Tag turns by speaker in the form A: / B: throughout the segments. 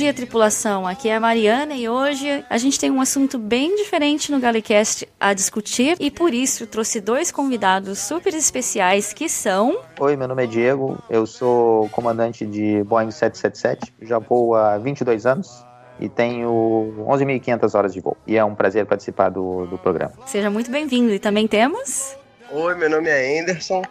A: dia, tripulação. Aqui é a Mariana e hoje a gente tem um assunto bem diferente no Galecast a discutir e por isso trouxe dois convidados super especiais que são.
B: Oi, meu nome é Diego, eu sou comandante de Boeing 777, já vou há 22 anos e tenho 11.500 horas de voo. E é um prazer participar do, do programa.
A: Seja muito bem-vindo. E também temos.
C: Oi, meu nome é Anderson.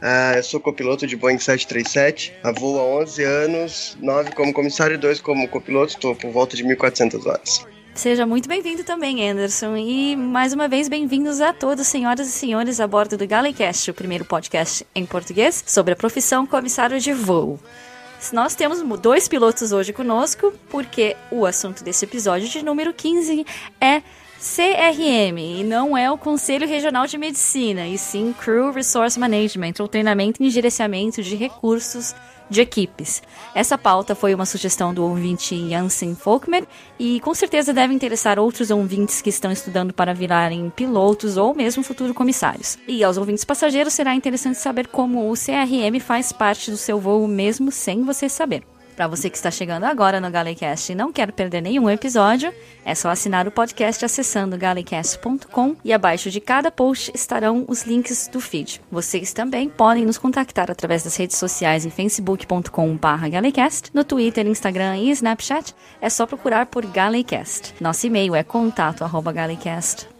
C: Uh, eu sou copiloto de Boeing 737, a voo há 11 anos, 9 como comissário e 2 como copiloto, estou por volta de 1.400 horas.
A: Seja muito bem-vindo também, Anderson. E mais uma vez, bem-vindos a todos, senhoras e senhores, a bordo do Galecast, o primeiro podcast em português sobre a profissão comissário de voo. Nós temos dois pilotos hoje conosco, porque o assunto desse episódio de número 15 é CRM, e não é o Conselho Regional de Medicina, e sim Crew Resource Management, ou treinamento em gerenciamento de recursos de equipes. Essa pauta foi uma sugestão do ouvinte Jansen Folkmer e com certeza deve interessar outros ouvintes que estão estudando para virarem pilotos ou mesmo futuros comissários. E aos ouvintes passageiros será interessante saber como o CRM faz parte do seu voo mesmo sem você saber. Para você que está chegando agora no Galecast e não quer perder nenhum episódio, é só assinar o podcast acessando galecast.com e abaixo de cada post estarão os links do feed. Vocês também podem nos contactar através das redes sociais em facebook.com/galecast, no Twitter, Instagram e Snapchat. É só procurar por Galecast. Nosso e-mail é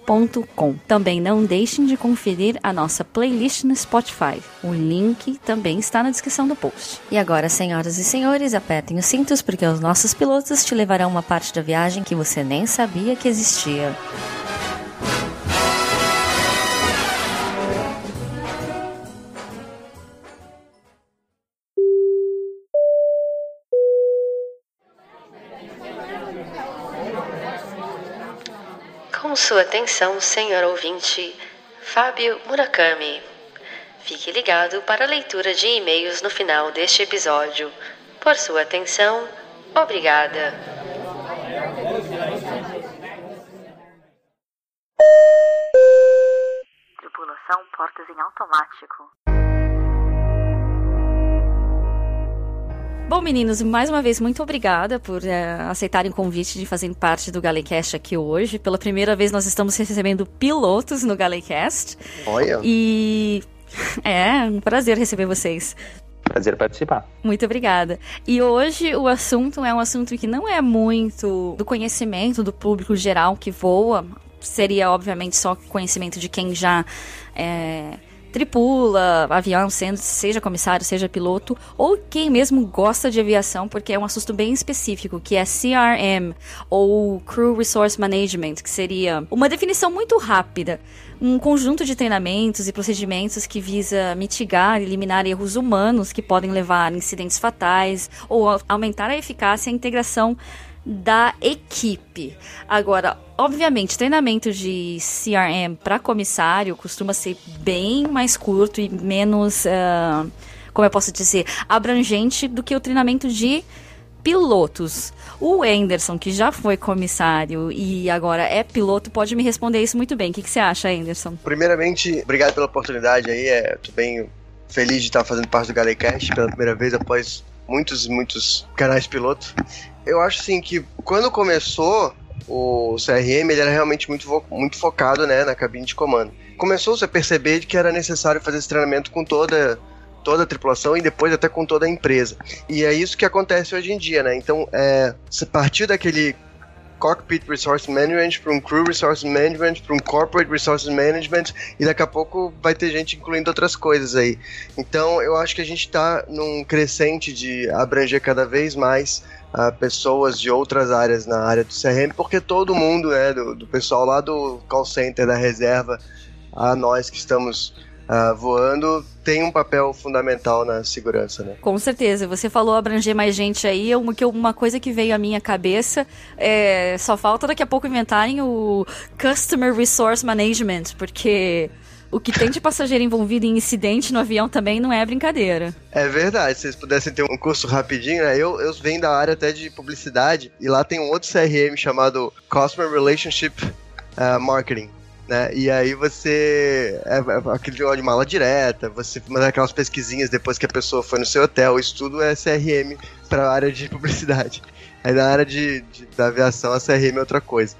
A: contato@galecast.com também não deixem de conferir a nossa playlist no Spotify. O link também está na descrição do post. E agora, senhoras e senhores, apertem os cintos porque os nossos pilotos te levarão uma parte da viagem que você nem sabia que existia.
D: Sua atenção, senhor ouvinte, Fábio Murakami. Fique ligado para a leitura de e-mails no final deste episódio. Por sua atenção, obrigada.
A: Tripulação portas em automático. Bom, meninos, mais uma vez, muito obrigada por é, aceitarem o convite de fazerem parte do Galecast aqui hoje. Pela primeira vez, nós estamos recebendo pilotos no Galecast.
C: Olha.
A: E é um prazer receber vocês.
B: Prazer participar.
A: Muito obrigada. E hoje o assunto é um assunto que não é muito do conhecimento do público geral que voa. Seria, obviamente, só conhecimento de quem já é, tripula avião, sendo, seja comissário, seja piloto, ou quem mesmo gosta de aviação, porque é um assunto bem específico, que é CRM, ou Crew Resource Management, que seria uma definição muito rápida. Um conjunto de treinamentos e procedimentos que visa mitigar e eliminar erros humanos que podem levar a incidentes fatais ou aumentar a eficácia e a integração da equipe. Agora, obviamente, treinamento de CRM para comissário costuma ser bem mais curto e menos, uh, como eu posso dizer, abrangente do que o treinamento de pilotos. O Anderson, que já foi comissário e agora é piloto, pode me responder isso muito bem. O que, que você acha, Anderson?
C: Primeiramente, obrigado pela oportunidade aí. É, tô bem feliz de estar fazendo parte do Galecast pela primeira vez após muitos, muitos canais piloto. Eu acho assim que quando começou o CRM, ele era realmente muito, muito focado né, na cabine de comando. Começou-se a perceber que era necessário fazer esse treinamento com toda toda a tripulação e depois até com toda a empresa. E é isso que acontece hoje em dia, né? Então, é, se partir daquele Cockpit Resource Management para um Crew Resource Management para um Corporate Resource Management e daqui a pouco vai ter gente incluindo outras coisas aí. Então, eu acho que a gente está num crescente de abranger cada vez mais uh, pessoas de outras áreas na área do CRM, porque todo mundo, né, do, do pessoal lá do call center, da reserva, a nós que estamos uh, voando, tem um papel fundamental na segurança, né?
A: Com certeza. Você falou abranger mais gente aí, uma, uma coisa que veio à minha cabeça, é, só falta daqui a pouco inventarem o Customer Resource Management, porque o que tem de passageiro envolvido em incidente no avião também não é brincadeira.
C: É verdade, se vocês pudessem ter um curso rapidinho, né? Eu, eu venho da área até de publicidade e lá tem um outro CRM chamado Customer Relationship uh, Marketing. Né? E aí você. É, é aquele jogo de mala direta, você manda aquelas pesquisinhas depois que a pessoa foi no seu hotel. Isso tudo é CRM para a área de publicidade. Aí na área de, de, da aviação, a CRM é outra coisa.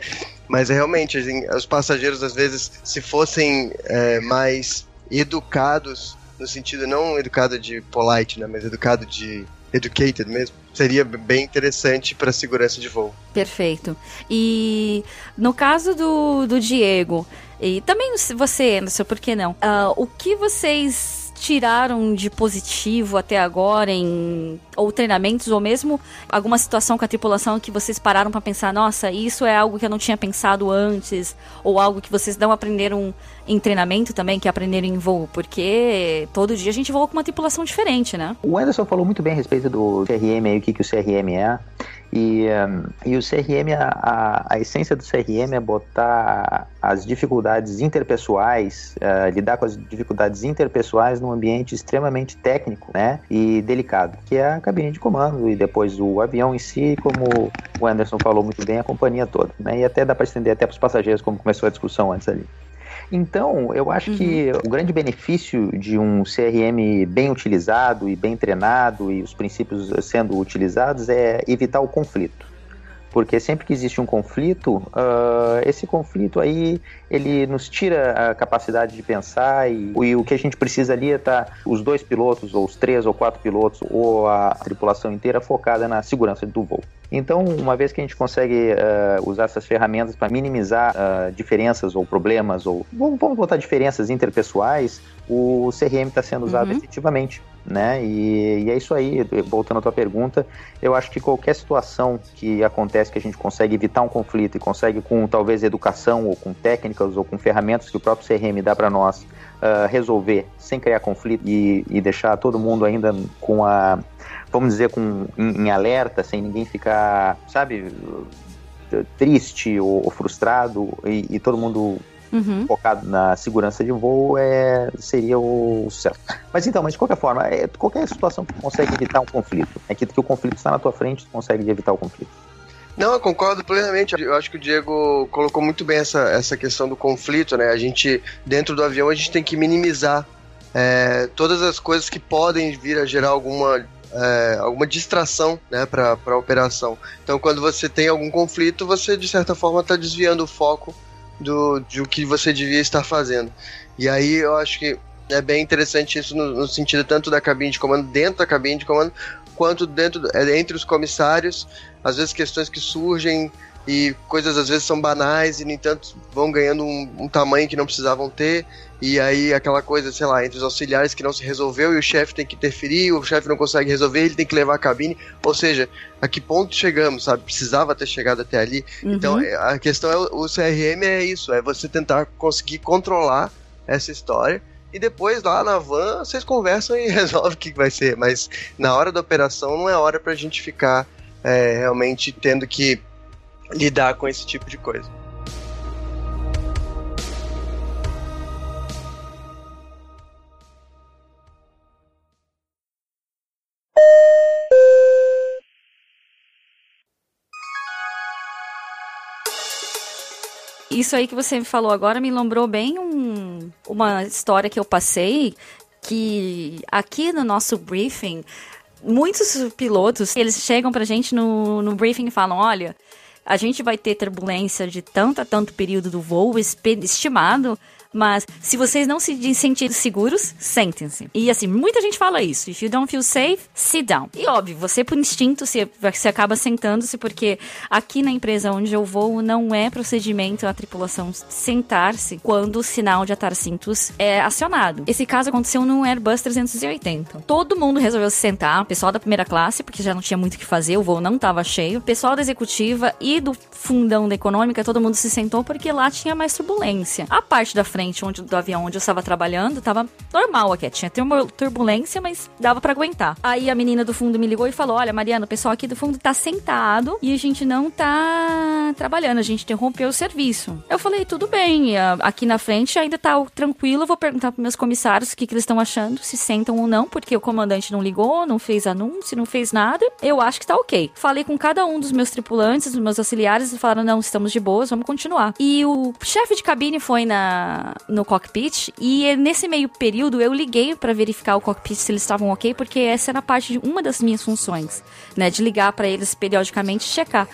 C: Mas é realmente, assim, os passageiros, às vezes, se fossem é, mais educados, no sentido não educado de polite, né, mas educado de educated mesmo, seria bem interessante para segurança de voo.
A: Perfeito. E no caso do, do Diego, e também você, Anderson, por que não? Uh, o que vocês tiraram de positivo até agora em ou treinamentos ou mesmo alguma situação com a tripulação que vocês pararam para pensar, nossa, isso é algo que eu não tinha pensado antes ou algo que vocês não aprenderam em treinamento também, que aprenderam em voo, porque todo dia a gente voa com uma tripulação diferente, né?
B: O Anderson falou muito bem a respeito do CRM e o que, que o CRM é. E, e o CRM, a, a, essência do CRM é botar as dificuldades interpessoais, uh, lidar com as dificuldades interpessoais num ambiente extremamente técnico né, e delicado, que é a cabine de comando e depois o avião em si, como o Anderson falou muito bem, a companhia toda. Né, e até dá para estender até para os passageiros, como começou a discussão antes ali. Então, eu acho uhum. que o grande benefício de um CRM bem utilizado e bem treinado e os princípios sendo utilizados é evitar o conflito porque sempre que existe um conflito, uh, esse conflito aí ele nos tira a capacidade de pensar e, e o que a gente precisa ali é estar tá, os dois pilotos ou os três ou quatro pilotos ou a tripulação inteira focada na segurança do voo. Então, uma vez que a gente consegue uh, usar essas ferramentas para minimizar uh, diferenças ou problemas, ou vamos, vamos botar diferenças interpessoais, o CRM está sendo usado uhum. efetivamente. Né? E, e, é isso aí, voltando à tua pergunta, eu acho que qualquer situação que acontece que a gente consegue evitar um conflito e consegue com talvez educação ou com técnicas ou com ferramentas que o próprio CRM dá para nós uh, resolver sem criar conflito e, e deixar todo mundo ainda com a vamos dizer, com, em, em alerta, sem ninguém ficar, sabe, triste ou, ou frustrado e, e, todo mundo uhum. focado na segurança de voo é, seria o certo. Mas então, mas de qualquer forma, é, qualquer situação que consegue evitar um conflito, é que, que o conflito está na tua frente, tu consegue evitar o conflito.
C: Não, eu concordo plenamente. Eu acho que o Diego colocou muito bem essa, essa questão do conflito, né? A gente, dentro do avião, a gente tem que minimizar é, todas as coisas que podem vir a gerar alguma é, alguma distração né, para a operação. Então, quando você tem algum conflito, você de certa forma está desviando o foco do, do que você devia estar fazendo. E aí eu acho que é bem interessante isso no, no sentido tanto da cabine de comando, dentro da cabine de comando, quanto dentro é, entre os comissários, às vezes questões que surgem e coisas às vezes são banais e no entanto vão ganhando um, um tamanho que não precisavam ter e aí aquela coisa, sei lá, entre os auxiliares que não se resolveu e o chefe tem que interferir, o chefe não consegue resolver, ele tem que levar a cabine. Ou seja, a que ponto chegamos, sabe? Precisava ter chegado até ali. Uhum. Então é, a questão é o CRM é isso, é você tentar conseguir controlar essa história. E depois lá na van vocês conversam e resolvem o que vai ser. Mas na hora da operação não é hora pra gente ficar é, realmente tendo que lidar com esse tipo de coisa.
A: Isso aí que você me falou agora me lembrou bem um, uma história que eu passei que aqui no nosso briefing muitos pilotos eles chegam pra gente no, no briefing e falam olha a gente vai ter turbulência de tanto a tanto período do voo estimado mas se vocês não se sentirem seguros, sentem-se. E assim, muita gente fala isso. If you don't feel safe, sit down. E óbvio, você por instinto se, você acaba sentando-se, porque aqui na empresa onde eu vou não é procedimento a tripulação sentar-se quando o sinal de atar cintos é acionado. Esse caso aconteceu no Airbus 380. Todo mundo resolveu se sentar, pessoal da primeira classe, porque já não tinha muito o que fazer, o voo não estava cheio. Pessoal da executiva e do fundão da econômica, todo mundo se sentou porque lá tinha mais turbulência. A parte da frente frente onde, do avião onde eu estava trabalhando, tava normal aqui. Tinha uma turbulência, mas dava para aguentar. Aí a menina do fundo me ligou e falou: Olha, Mariana, o pessoal aqui do fundo tá sentado e a gente não tá trabalhando, a gente interrompeu o serviço. Eu falei: Tudo bem, aqui na frente ainda tá tranquilo, vou perguntar pros meus comissários o que, que eles estão achando, se sentam ou não, porque o comandante não ligou, não fez anúncio, não fez nada. Eu acho que tá ok. Falei com cada um dos meus tripulantes, dos meus auxiliares falaram: não, estamos de boas, vamos continuar. E o chefe de cabine foi na, no cockpit e nesse meio período eu liguei para verificar o cockpit se eles estavam ok, porque essa era parte de uma das minhas funções, né? De ligar para eles periodicamente checar.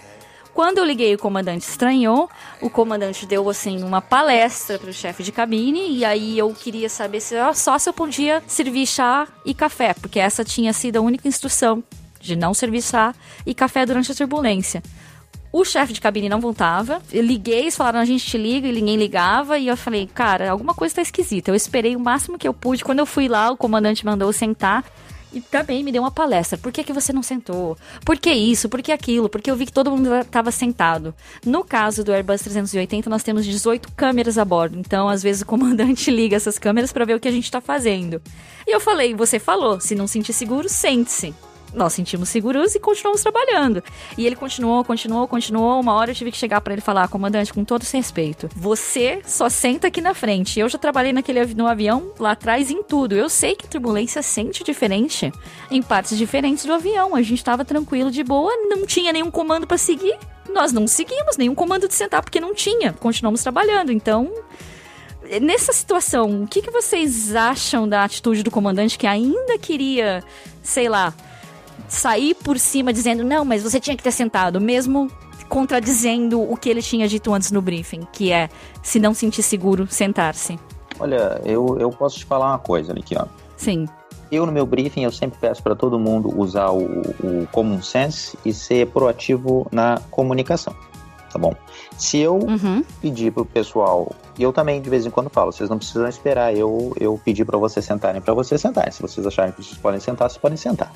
A: Quando eu liguei, o comandante estranhou. O comandante deu, assim, uma palestra para o chefe de cabine. E aí eu queria saber se só se eu podia servir chá e café, porque essa tinha sido a única instrução de não servir chá e café durante a turbulência. O chefe de cabine não voltava. Eu liguei, eles falaram, a gente te liga, e ninguém ligava. E eu falei, cara, alguma coisa tá esquisita. Eu esperei o máximo que eu pude. Quando eu fui lá, o comandante mandou sentar e também me deu uma palestra. Por que, que você não sentou? Por que isso? Por que aquilo? Porque eu vi que todo mundo estava sentado. No caso do Airbus 380, nós temos 18 câmeras a bordo. Então, às vezes, o comandante liga essas câmeras para ver o que a gente está fazendo. E eu falei: você falou, se não sentir seguro, sente-se nós sentimos seguros e continuamos trabalhando. E ele continuou, continuou, continuou. Uma hora eu tive que chegar para ele falar, comandante, com todo respeito, você só senta aqui na frente. Eu já trabalhei naquele no avião lá atrás em tudo. Eu sei que a turbulência sente diferente em partes diferentes do avião. A gente estava tranquilo, de boa, não tinha nenhum comando para seguir. Nós não seguimos nenhum comando de sentar porque não tinha. Continuamos trabalhando. Então, nessa situação, o que, que vocês acham da atitude do comandante que ainda queria, sei lá, sair por cima dizendo, não, mas você tinha que ter sentado, mesmo contradizendo o que ele tinha dito antes no briefing, que é, se não sentir seguro, sentar-se.
B: Olha, eu, eu posso te falar uma coisa, ó.
A: Sim.
B: Eu, no meu briefing, eu sempre peço para todo mundo usar o, o common sense e ser proativo na comunicação, tá bom? Se eu uhum. pedir pro pessoal, e eu também de vez em quando falo, vocês não precisam esperar eu, eu pedir para vocês sentarem para vocês sentarem. Se vocês acharem que vocês podem sentar, vocês podem sentar.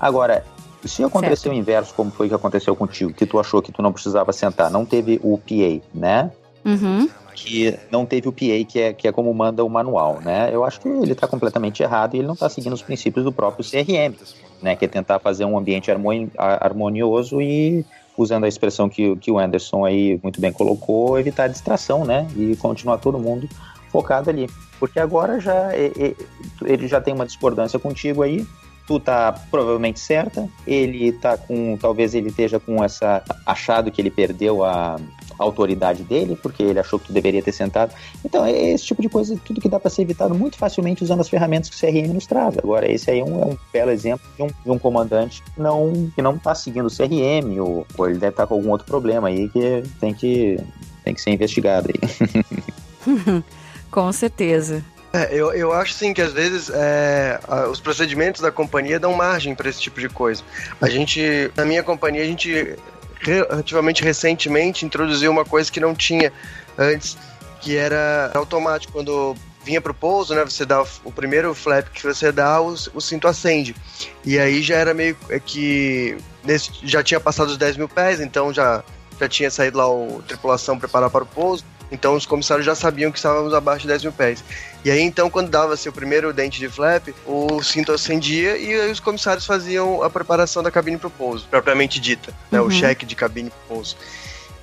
B: Agora, se acontecer o inverso, como foi que aconteceu contigo, que tu achou que tu não precisava sentar, não teve o PA, né?
A: Uhum.
B: Que não teve o PA, que é, que é como manda o manual, né? Eu acho que ele está completamente errado e ele não está seguindo os princípios do próprio CRM, né? Que é tentar fazer um ambiente harmonioso e, usando a expressão que, que o Anderson aí muito bem colocou, evitar a distração, né? E continuar todo mundo focado ali. Porque agora já ele já tem uma discordância contigo aí, tu tá provavelmente certa, ele tá com, talvez ele esteja com essa, achado que ele perdeu a, autoridade dele, porque ele achou que tu deveria ter sentado. Então, é esse tipo de coisa, tudo que dá para ser evitado muito facilmente usando as ferramentas que o CRM nos traz. Agora, esse aí é um, é um belo exemplo de um, de um, comandante que não, que não tá seguindo o CRM, ou, ou ele deve estar tá com algum outro problema aí que tem que, tem que ser investigado aí.
A: com certeza.
C: É, eu, eu acho sim que às vezes é, os procedimentos da companhia dão margem para esse tipo de coisa. A gente, na minha companhia, a gente relativamente recentemente introduziu uma coisa que não tinha antes, que era automático quando vinha pro pouso, né? Você dá o primeiro flap que você dá, o, o cinto acende. E aí já era meio é que nesse, já tinha passado os 10 mil pés, então já já tinha saído lá o tripulação preparar para o pouso. Então os comissários já sabiam que estávamos abaixo de 10 mil pés. E aí então, quando dava-se o primeiro dente de flap, o cinto acendia e aí os comissários faziam a preparação da cabine para o pouso, propriamente dita, né? Uhum. O cheque de cabine para o pouso.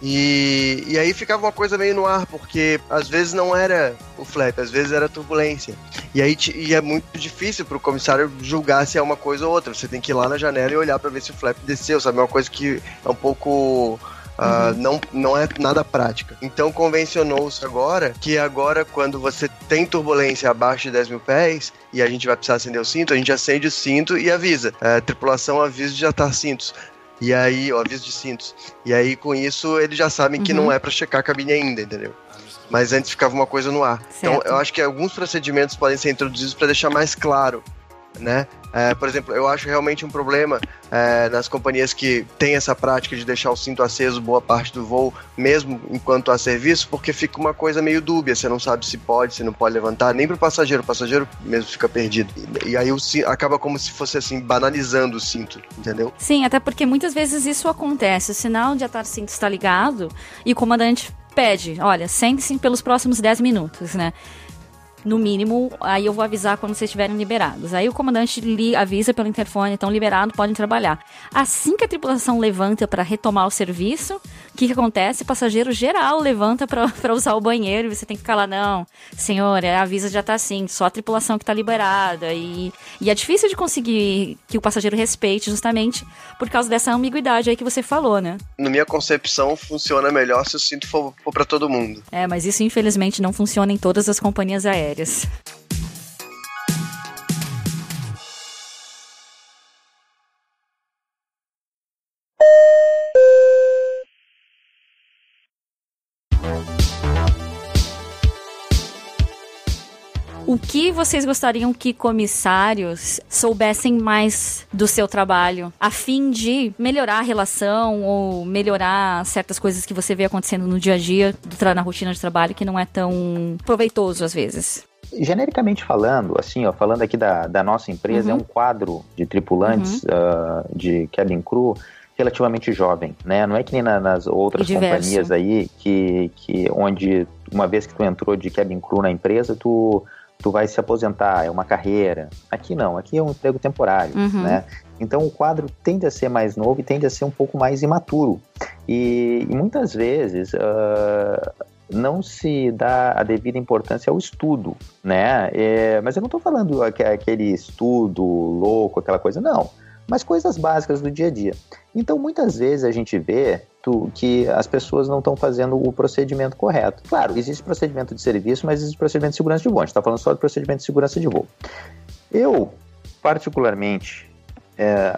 C: E, e aí ficava uma coisa meio no ar, porque às vezes não era o flap, às vezes era turbulência. E aí e é muito difícil para o comissário julgar se é uma coisa ou outra. Você tem que ir lá na janela e olhar para ver se o flap desceu, sabe? É uma coisa que é um pouco Uh, não, não é nada prática. Então convencionou-se agora que agora, quando você tem turbulência abaixo de 10 mil pés e a gente vai precisar acender o cinto, a gente acende o cinto e avisa. A tripulação avisa de já estar cintos. E aí, o aviso de cintos. E aí, com isso, eles já sabem uhum. que não é para checar a cabine ainda, entendeu? Mas antes ficava uma coisa no ar. Certo. Então, eu acho que alguns procedimentos podem ser introduzidos para deixar mais claro né? É, por exemplo, eu acho realmente um problema é, nas companhias que têm essa prática de deixar o cinto aceso boa parte do voo, mesmo enquanto há serviço, porque fica uma coisa meio dúbia, você não sabe se pode, se não pode levantar, nem para o passageiro, o passageiro mesmo fica perdido. E, e aí o, acaba como se fosse assim, banalizando o cinto, entendeu?
A: Sim, até porque muitas vezes isso acontece, o sinal de atar cinto está ligado e o comandante pede, olha, sente-se pelos próximos 10 minutos, né? No mínimo, aí eu vou avisar quando vocês estiverem liberados. Aí o comandante li, avisa pelo interfone, estão liberados, podem trabalhar. Assim que a tripulação levanta para retomar o serviço, O que, que acontece? O passageiro geral levanta para usar o banheiro e você tem que ficar lá, não, senhor, a avisa já tá assim, só a tripulação que tá liberada. E, e é difícil de conseguir que o passageiro respeite justamente por causa dessa ambiguidade aí que você falou, né?
C: Na minha concepção, funciona melhor se o cinto for, for para todo mundo.
A: É, mas isso infelizmente não funciona em todas as companhias aéreas. O vocês gostariam que comissários soubessem mais do seu trabalho, a fim de melhorar a relação ou melhorar certas coisas que você vê acontecendo no dia a dia, na rotina de trabalho, que não é tão proveitoso às vezes?
B: Genericamente falando, assim, ó, falando aqui da, da nossa empresa, uhum. é um quadro de tripulantes uhum. uh, de cabin crew relativamente jovem, né? Não é que nem na, nas outras companhias aí que, que onde uma vez que tu entrou de cabin crew na empresa, tu tu vai se aposentar, é uma carreira. Aqui não, aqui é um emprego temporário, uhum. né? Então o quadro tende a ser mais novo e tende a ser um pouco mais imaturo. E, e muitas vezes uh, não se dá a devida importância ao estudo, né? É, mas eu não estou falando aquele estudo louco, aquela coisa, não. Mas coisas básicas do dia a dia. Então muitas vezes a gente vê que as pessoas não estão fazendo o procedimento correto. Claro, existe procedimento de serviço, mas existe procedimento de segurança de voo. A gente está falando só de procedimento de segurança de voo. Eu, particularmente, é,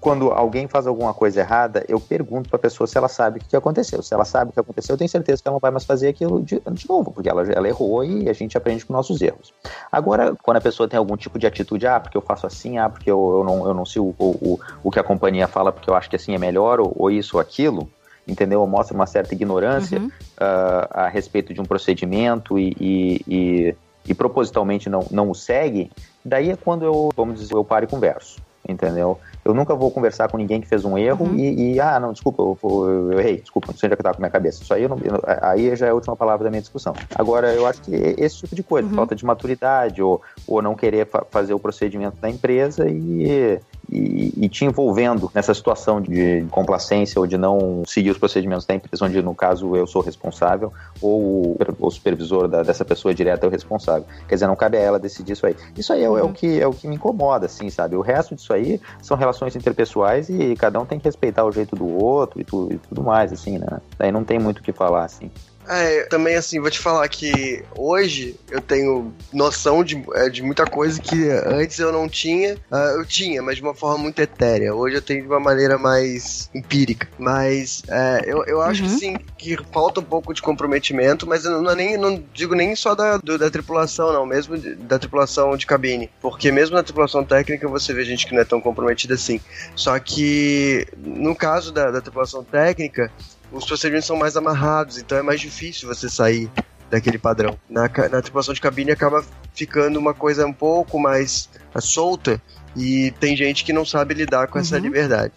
B: quando alguém faz alguma coisa errada, eu pergunto para a pessoa se ela sabe o que aconteceu. Se ela sabe o que aconteceu, eu tenho certeza que ela não vai mais fazer aquilo de, de novo, porque ela, ela errou e a gente aprende com nossos erros. Agora, quando a pessoa tem algum tipo de atitude, ah, porque eu faço assim, ah, porque eu, eu não, eu não sei o, o, o que a companhia fala, porque eu acho que assim é melhor, ou, ou isso ou aquilo, entendeu? Mostra uma certa ignorância uhum. uh, a respeito de um procedimento e, e, e, e, propositalmente não, não o segue, daí é quando eu, vamos dizer, eu paro e converso, entendeu? Eu nunca vou conversar com ninguém que fez um erro uhum. e, e, ah, não, desculpa, eu, eu, eu, errei, desculpa, não sei onde é que tá com a minha cabeça. Isso aí, eu não, eu, aí já é a última palavra da minha discussão. Agora, eu acho que esse tipo de coisa, uhum. falta de maturidade ou, ou não querer fa fazer o procedimento da empresa e, e, e, te envolvendo nessa situação de complacência ou de não seguir os procedimentos da empresa, onde no caso eu sou responsável ou o supervisor da, dessa pessoa direta é o responsável. Quer dizer, não cabe a ela decidir isso aí. Isso aí é, uhum. é, o, que, é o que me incomoda, assim, sabe? O resto disso aí são relações interpessoais e cada um tem que respeitar o jeito do outro e, tu, e tudo mais, assim, né? Daí não tem muito o que falar, assim.
C: É, também assim, vou te falar que hoje eu tenho noção de, é, de muita coisa que antes eu não tinha. Uh, eu tinha, mas de uma forma muito etérea. Hoje eu tenho de uma maneira mais empírica. Mas é, eu, eu acho uhum. que sim, que falta um pouco de comprometimento, mas eu não, nem, não digo nem só da, do, da tripulação, não, mesmo de, da tripulação de cabine. Porque mesmo na tripulação técnica você vê gente que não é tão comprometida assim. Só que no caso da, da tripulação técnica, os procedimentos são mais amarrados, então é mais difícil você sair daquele padrão. Na, na tripulação de cabine acaba ficando uma coisa um pouco mais solta e tem gente que não sabe lidar com uhum. essa liberdade,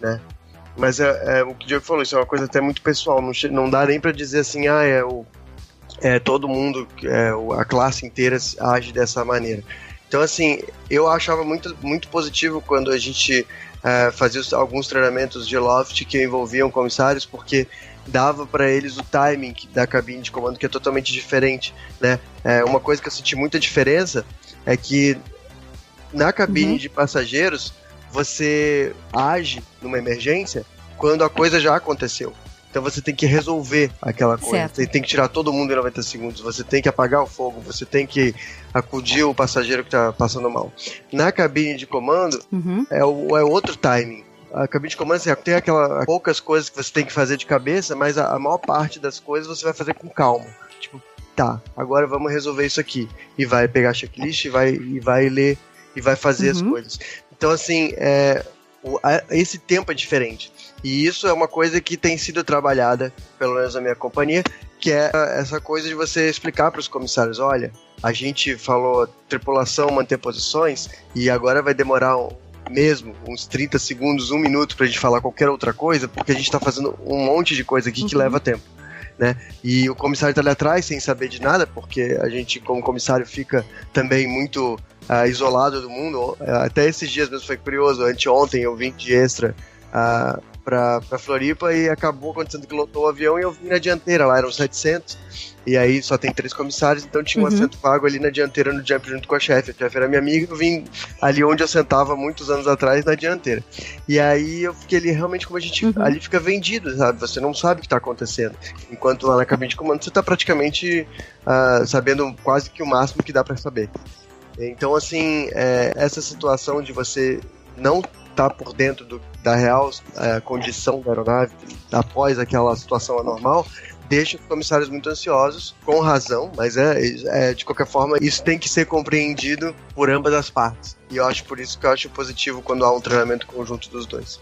C: né? Mas é, é, o que o Diego falou, isso é uma coisa até muito pessoal, não, não dá nem para dizer assim, ah, é, o, é todo mundo, é, a classe inteira age dessa maneira. Então, assim, eu achava muito, muito positivo quando a gente uh, fazia alguns treinamentos de loft que envolviam comissários, porque dava para eles o timing da cabine de comando que é totalmente diferente, né? É, uma coisa que eu senti muita diferença é que na cabine uhum. de passageiros você age numa emergência quando a coisa já aconteceu. Então você tem que resolver aquela coisa. Certo. Você tem que tirar todo mundo em 90 segundos. Você tem que apagar o fogo. Você tem que acudir o passageiro que está passando mal. Na cabine de comando, uhum. é, o, é outro timing. A cabine de comando assim, tem aquelas poucas coisas que você tem que fazer de cabeça, mas a, a maior parte das coisas você vai fazer com calma. Tipo, tá, agora vamos resolver isso aqui. E vai pegar a checklist e vai, e vai ler e vai fazer uhum. as coisas. Então, assim, é, o, a, esse tempo é diferente. E isso é uma coisa que tem sido trabalhada, pelo menos na minha companhia, que é essa coisa de você explicar para os comissários: olha, a gente falou tripulação manter posições e agora vai demorar um, mesmo uns 30 segundos, um minuto para a gente falar qualquer outra coisa, porque a gente está fazendo um monte de coisa aqui uhum. que leva tempo. Né? E o comissário está ali atrás sem saber de nada, porque a gente, como comissário, fica também muito uh, isolado do mundo. Até esses dias mesmo foi curioso. Anteontem eu vim de extra uh, pra, pra Floripa e acabou acontecendo que lotou o avião e eu vim na dianteira, lá eram 700. E aí só tem três comissários, então tinha um uhum. assento vago ali na dianteira no jump junto com a chefe. A chefe era minha amiga, eu vim ali onde eu sentava muitos anos atrás, na dianteira. E aí eu fiquei ali realmente como a gente uhum. ali fica vendido, sabe? Você não sabe o que está acontecendo. Enquanto lá na cabine de comando você está praticamente uh, sabendo quase que o máximo que dá para saber. Então, assim, é, essa situação de você não tá por dentro do, da real é, condição da aeronave após aquela situação anormal deixa os comissários muito ansiosos, com razão, mas é, é, de qualquer forma isso tem que ser compreendido por ambas as partes. E eu acho por isso que eu acho positivo quando há um treinamento conjunto dos dois.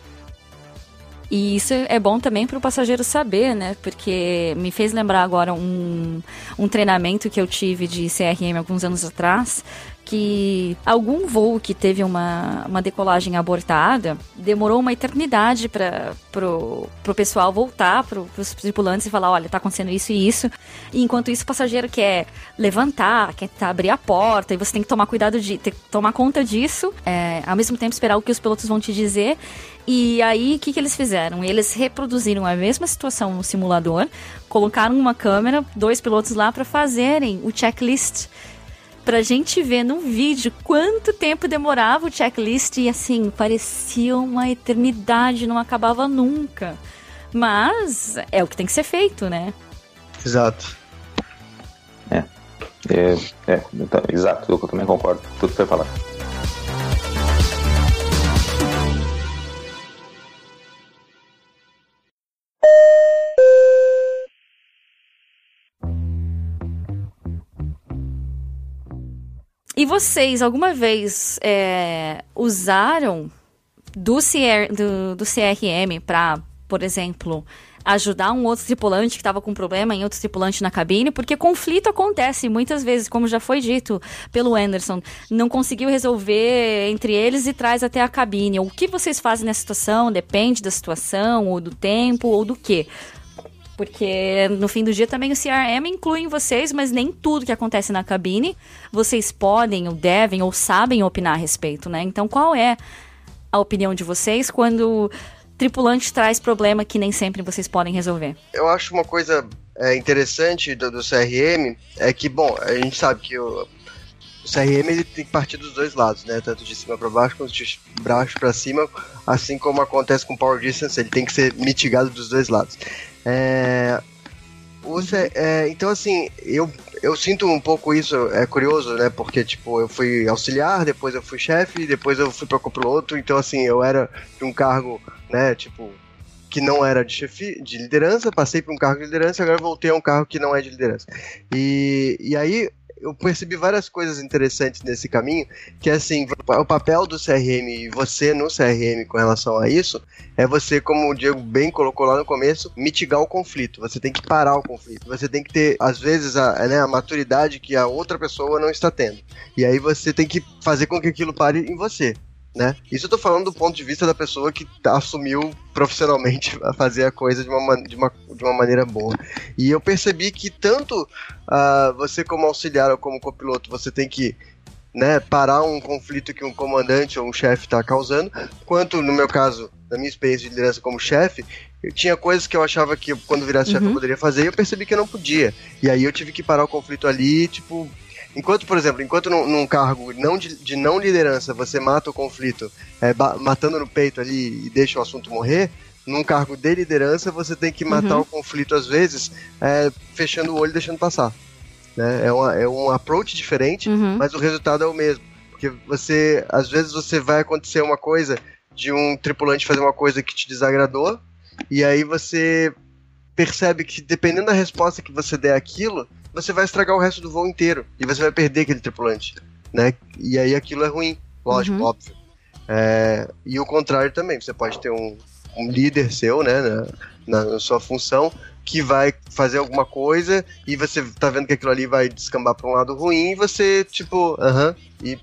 A: E isso é bom também para o passageiro saber, né? Porque me fez lembrar agora um, um treinamento que eu tive de CRM alguns anos atrás, que algum voo que teve uma, uma decolagem abortada demorou uma eternidade para pro, pro pessoal voltar, pro, pros tripulantes e falar, olha, tá acontecendo isso e isso. E enquanto isso o passageiro quer levantar, quer abrir a porta, e você tem que tomar cuidado de ter, tomar conta disso, é, ao mesmo tempo esperar o que os pilotos vão te dizer. E aí, o que, que eles fizeram? Eles reproduziram a mesma situação no simulador, colocaram uma câmera, dois pilotos lá para fazerem o checklist pra gente ver no vídeo quanto tempo demorava o checklist e assim, parecia uma eternidade, não acabava nunca. Mas é o que tem que ser feito, né?
C: Exato.
B: É. é, é então, exato, eu também concordo. Tudo que você
A: E vocês alguma vez é, usaram do, CR, do, do CRM para, por exemplo, ajudar um outro tripulante que estava com problema em outro tripulante na cabine, porque conflito acontece muitas vezes, como já foi dito pelo Anderson, não conseguiu resolver entre eles e traz até a cabine. O que vocês fazem nessa situação depende da situação, ou do tempo, ou do quê? Porque no fim do dia também o CRM inclui em vocês, mas nem tudo que acontece na cabine vocês podem, ou devem, ou sabem opinar a respeito, né? Então qual é a opinião de vocês quando tripulante traz problema que nem sempre vocês podem resolver?
C: Eu acho uma coisa é, interessante do, do, CRM é que, bom, a gente sabe que o, o CRM ele tem que partir dos dois lados, né? Tanto de cima para baixo quanto de baixo para cima, assim como acontece com Power Distance, ele tem que ser mitigado dos dois lados. É, é, então, assim, eu, eu sinto um pouco isso, é curioso, né? Porque, tipo, eu fui auxiliar, depois eu fui chefe, depois eu fui para copiloto, então, assim, eu era de um cargo, né, tipo, que não era de chefe, de liderança, passei para um cargo de liderança, agora voltei a um cargo que não é de liderança. E, e aí, eu percebi várias coisas interessantes nesse caminho, que é assim, o papel do CRM e você no CRM com relação a isso, é você, como o Diego bem colocou lá no começo, mitigar o conflito. Você tem que parar o conflito. Você tem que ter, às vezes, a, né, a maturidade que a outra pessoa não está tendo. E aí você tem que fazer com que aquilo pare em você né? Isso eu tô falando do ponto de vista da pessoa que assumiu profissionalmente a fazer a coisa de uma, de uma, de uma maneira boa. E eu percebi que tanto uh, você como auxiliar ou como copiloto, você tem que né, parar um conflito que um comandante ou um chefe está causando, quanto no meu caso, na minha experiência de liderança como chefe, eu tinha coisas que eu achava que quando virasse uhum. chefe eu poderia fazer e eu percebi que eu não podia. E aí eu tive que parar o conflito ali, tipo, Enquanto, por exemplo, enquanto num, num cargo não de, de, não liderança você mata o conflito é, matando no peito ali e deixa o assunto morrer, num cargo de liderança você tem que matar uhum. o conflito às vezes é, fechando o olho e deixando passar. Né? É, uma, é um approach diferente, uhum. mas o resultado é o mesmo. Porque você, às vezes você vai acontecer uma coisa de um tripulante fazer uma coisa que te desagradou, e aí você percebe que dependendo da resposta que você der aquilo, você vai estragar o resto do voo inteiro e você vai perder aquele tripulante, né? E aí aquilo é ruim, lógico, uhum. óbvio. É, e o contrário também, você pode ter um, um líder seu, né, na, na, sua função, que vai fazer alguma coisa e você tá vendo que aquilo ali vai descambar para um lado ruim e você, tipo, aham, uh -huh, e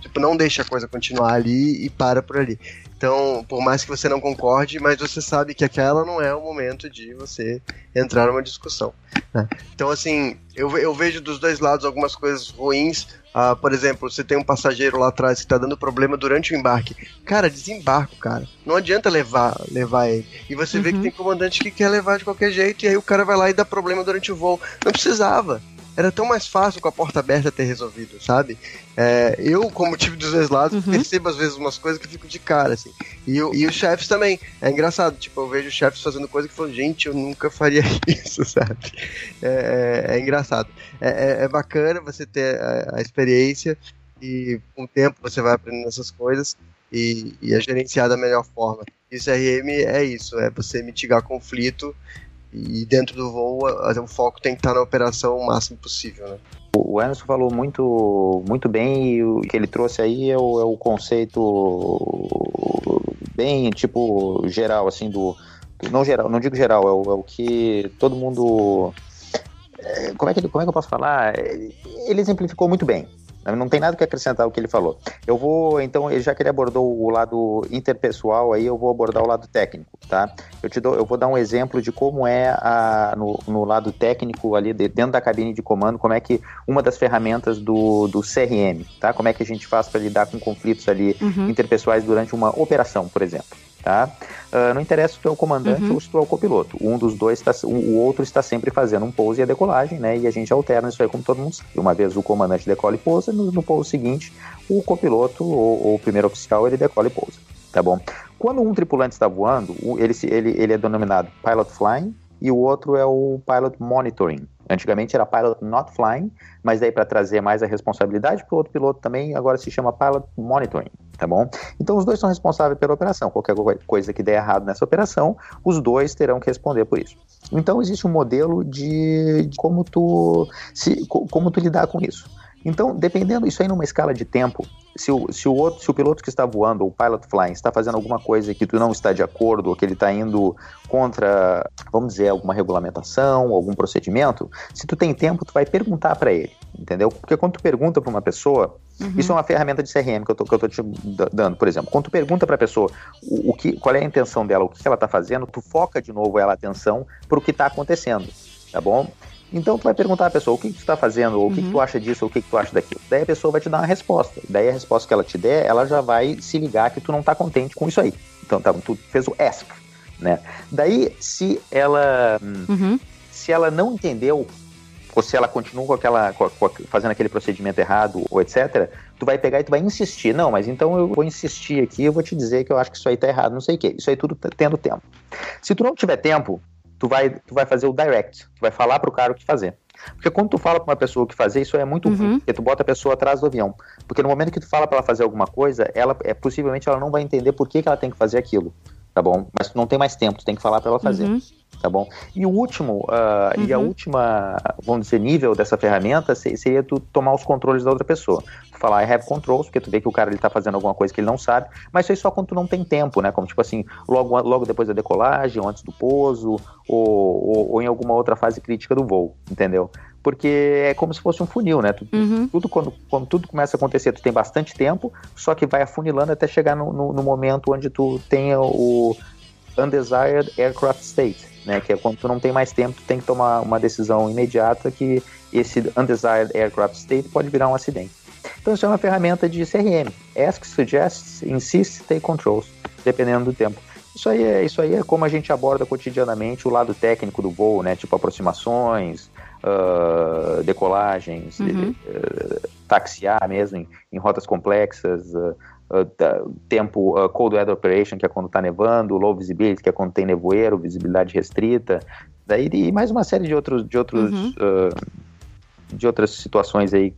C: tipo, não deixa a coisa continuar ali e para por ali. Então, por mais que você não concorde, mas você sabe que aquela não é o momento de você entrar numa discussão. Né? Então, assim, eu, eu vejo dos dois lados algumas coisas ruins. Uh, por exemplo, você tem um passageiro lá atrás que está dando problema durante o embarque. Cara, desembarco, cara. Não adianta levar, levar ele. E você uhum. vê que uhum. tem comandante que quer levar de qualquer jeito, e aí o cara vai lá e dá problema durante o voo. Não precisava era tão mais fácil com a porta aberta ter resolvido, sabe? É, eu, como tipo dos dois lados, uhum. percebo às vezes umas coisas que fico de cara, assim. E, e os chefes também. É engraçado, tipo, eu vejo chefes fazendo coisa que falam, gente, eu nunca faria isso, sabe? É, é, é engraçado. É, é, é, bacana você ter a, a, experiência e com o tempo você vai aprendendo essas coisas e, e é gerenciar da melhor forma. E o CRM é isso, é você mitigar conflito e dentro do voo, o foco tem que estar na operação o máximo possível, né?
B: O Anderson falou muito, muito bem e o que ele trouxe aí é o, é o conceito bem, tipo, geral, assim, do... Não geral, não digo geral, é o, é o que todo mundo... É, como é, que, como é que eu posso falar? Ele exemplificou muito bem, não tem nada que acrescentar o que ele falou. Eu vou, então, já que ele abordou o lado interpessoal, aí eu vou abordar o lado técnico, tá? Eu te dou, eu vou dar um exemplo de como é a, no, no lado técnico ali dentro da cabine de comando, como é que uma das ferramentas do, do CRM, tá? Como é que a gente faz para lidar com conflitos ali uhum. interpessoais durante uma operação, por exemplo tá? Uh, não interessa se tu é o comandante uhum. ou se tu é o copiloto. Um dos dois, tá, o outro está sempre fazendo um pouso e a decolagem, né? E a gente alterna isso aí como todo mundo sabe. Uma vez o comandante decola e pousa, no, no pouso seguinte, o copiloto ou, ou o primeiro oficial, ele decola e pousa, tá bom? Quando um tripulante está voando, ele, ele, ele é denominado pilot flying e o outro é o pilot monitoring, Antigamente era Pilot Not Flying, mas daí para trazer mais a responsabilidade para o outro piloto também, agora se chama Pilot Monitoring, tá bom? Então os dois são responsáveis pela operação. Qualquer coisa que der errado nessa operação, os dois terão que responder por isso. Então existe um modelo de, de como tu se, como tu lidar com isso. Então, dependendo, isso aí numa escala de tempo, se o, se o outro, se o piloto que está voando, o pilot flying, está fazendo alguma coisa que tu não está de acordo, ou que ele está indo contra, vamos dizer, alguma regulamentação, algum procedimento, se tu tem tempo, tu vai perguntar para ele, entendeu? Porque quando tu pergunta para uma pessoa, uhum. isso é uma ferramenta de CRM que eu tô, que eu tô te dando, por exemplo. Quando tu pergunta para a pessoa o, o, que, qual é a intenção dela, o que ela está fazendo, tu foca de novo ela a atenção para o que está acontecendo, tá bom? Então tu vai perguntar à pessoa o que, que tu está fazendo, ou o que, uhum. que, tu acha disso, ou o que, que, tu acha daquilo. Daí a pessoa vai te dar uma resposta. Daí a resposta que ela te der, ela já vai se ligar que tu não está contente com isso aí. Então tá, tu fez o ask, né? Daí se ela uhum. se ela não entendeu ou se ela continua com aquela com, com, fazendo aquele procedimento errado ou etc, tu vai pegar e tu vai insistir. Não, mas então eu vou insistir aqui, eu vou te dizer que eu acho que isso aí tá errado, não sei o quê. Isso aí tudo tá tendo tempo. Se tu não tiver tempo, tu vai, tu vai fazer o direct, tu vai falar pro cara o que fazer. Porque quando tu fala pra uma pessoa o que fazer, isso é muito uhum. ruim, porque tu bota a pessoa atrás do avião. Porque no momento que tu fala para ela fazer alguma coisa, ela é possivelmente ela não vai entender por que, que ela tem que fazer aquilo, tá bom? Mas tu não tem mais tempo, tu tem que falar para ela fazer. Uhum tá bom? E o último, uh, uhum. e a uhum. última, vamos dizer, nível dessa ferramenta seria tu tomar os controles da outra pessoa. Tu falar, I have controls, porque tu vê que o cara ele tá fazendo alguma coisa que ele não sabe, mas isso aí só quando tu não tem tempo, né? Como tipo assim, logo, logo depois da decolagem, ou antes do pouso, ou, ou, ou em alguma outra fase crítica do voo, entendeu? porque é como se fosse um funil, né? Uhum. Tudo quando, quando, tudo começa a acontecer, tu tem bastante tempo, só que vai afunilando até chegar no, no, no momento onde tu tenha o undesired aircraft state, né? Que é quando tu não tem mais tempo, tu tem que tomar uma decisão imediata que esse undesired aircraft state pode virar um acidente. Então isso é uma ferramenta de CRM. Ask, suggest, insist, take controls, dependendo do tempo. Isso aí, é, isso aí é como a gente aborda cotidianamente o lado técnico do voo, né? Tipo aproximações, uh, decolagens, uhum. uh, taxiar mesmo em, em rotas complexas, uh, uh, tempo uh, cold weather operation, que é quando está nevando, low visibility, que é quando tem nevoeiro, visibilidade restrita, daí e mais uma série de outros de outros uhum. uh, de outras situações aí,